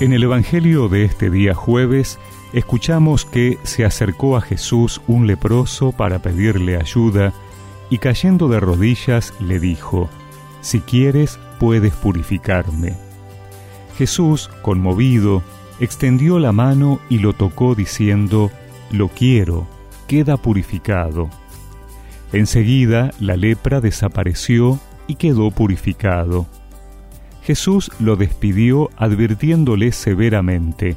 En el Evangelio de este día jueves escuchamos que se acercó a Jesús un leproso para pedirle ayuda y cayendo de rodillas le dijo, Si quieres puedes purificarme. Jesús, conmovido, extendió la mano y lo tocó diciendo, Lo quiero, queda purificado. Enseguida la lepra desapareció y quedó purificado. Jesús lo despidió advirtiéndole severamente,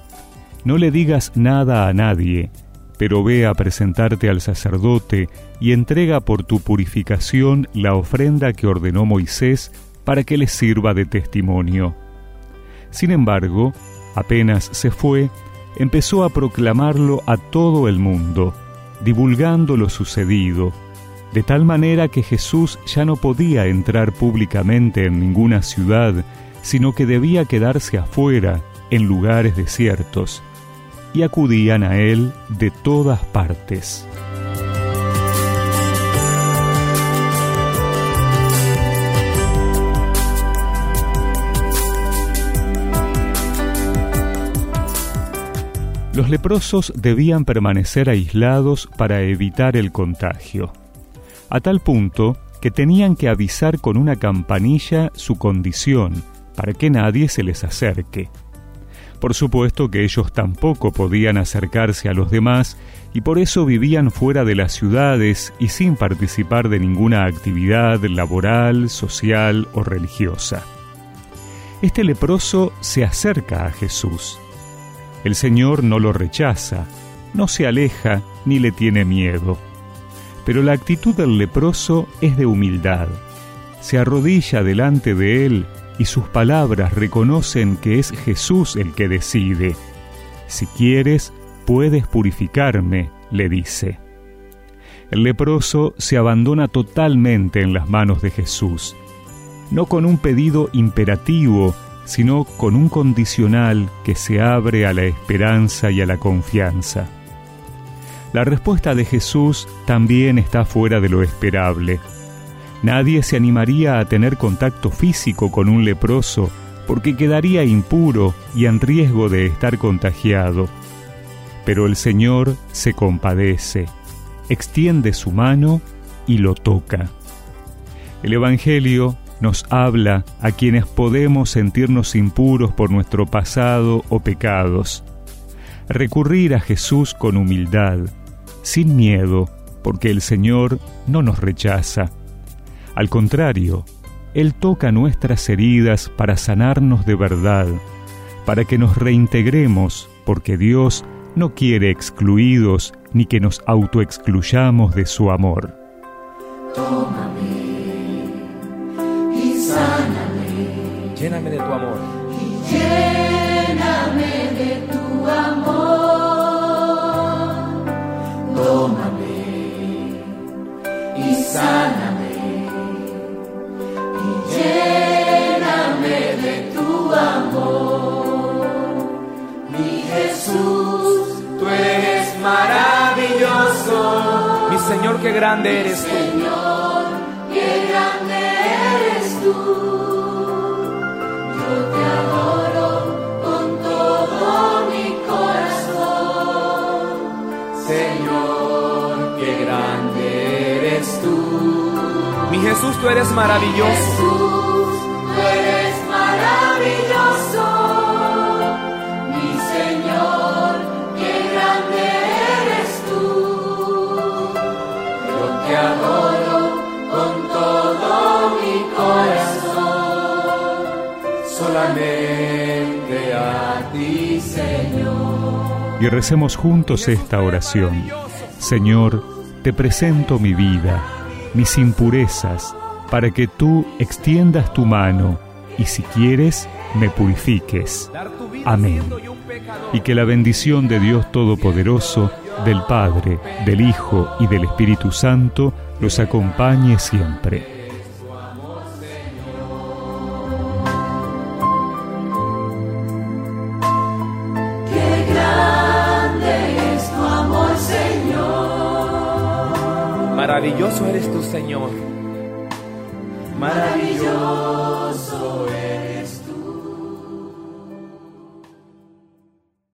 No le digas nada a nadie, pero ve a presentarte al sacerdote y entrega por tu purificación la ofrenda que ordenó Moisés para que le sirva de testimonio. Sin embargo, apenas se fue, empezó a proclamarlo a todo el mundo, divulgando lo sucedido, de tal manera que Jesús ya no podía entrar públicamente en ninguna ciudad, sino que debía quedarse afuera, en lugares desiertos, y acudían a él de todas partes. Los leprosos debían permanecer aislados para evitar el contagio a tal punto que tenían que avisar con una campanilla su condición para que nadie se les acerque. Por supuesto que ellos tampoco podían acercarse a los demás y por eso vivían fuera de las ciudades y sin participar de ninguna actividad laboral, social o religiosa. Este leproso se acerca a Jesús. El Señor no lo rechaza, no se aleja ni le tiene miedo pero la actitud del leproso es de humildad. Se arrodilla delante de él y sus palabras reconocen que es Jesús el que decide. Si quieres, puedes purificarme, le dice. El leproso se abandona totalmente en las manos de Jesús, no con un pedido imperativo, sino con un condicional que se abre a la esperanza y a la confianza. La respuesta de Jesús también está fuera de lo esperable. Nadie se animaría a tener contacto físico con un leproso porque quedaría impuro y en riesgo de estar contagiado. Pero el Señor se compadece, extiende su mano y lo toca. El Evangelio nos habla a quienes podemos sentirnos impuros por nuestro pasado o pecados recurrir a Jesús con humildad, sin miedo, porque el Señor no nos rechaza. Al contrario, Él toca nuestras heridas para sanarnos de verdad, para que nos reintegremos, porque Dios no quiere excluidos ni que nos autoexcluyamos de su amor. Tómame y sáname. Lléname de tu amor. Señor, qué grande eres tú. Señor, qué grande eres tú. Yo te adoro con todo mi corazón. Señor, qué grande eres tú. Mi Jesús, tú eres maravilloso. Solamente a ti, Señor. Y recemos juntos esta oración. Señor, te presento mi vida, mis impurezas, para que tú extiendas tu mano y si quieres, me purifiques. Amén. Y que la bendición de Dios Todopoderoso, del Padre, del Hijo y del Espíritu Santo los acompañe siempre. Maravilloso eres tú, Señor. Maravilloso. Maravilloso